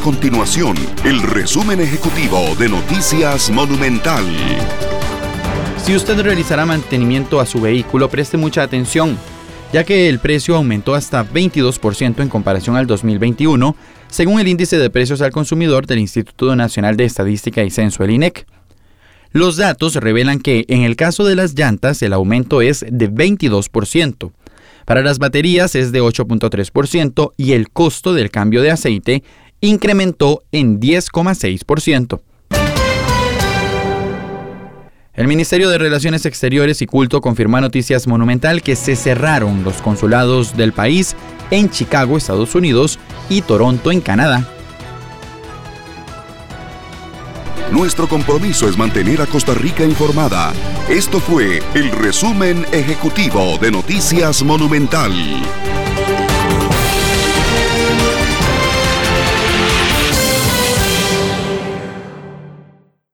continuación el resumen ejecutivo de Noticias Monumental. Si usted realizará mantenimiento a su vehículo, preste mucha atención, ya que el precio aumentó hasta 22% en comparación al 2021, según el índice de precios al consumidor del Instituto Nacional de Estadística y Censo, el INEC. Los datos revelan que en el caso de las llantas el aumento es de 22%, para las baterías es de 8.3% y el costo del cambio de aceite incrementó en 10,6%. El Ministerio de Relaciones Exteriores y Culto confirmó a Noticias Monumental que se cerraron los consulados del país en Chicago, Estados Unidos, y Toronto, en Canadá. Nuestro compromiso es mantener a Costa Rica informada. Esto fue el resumen ejecutivo de Noticias Monumental.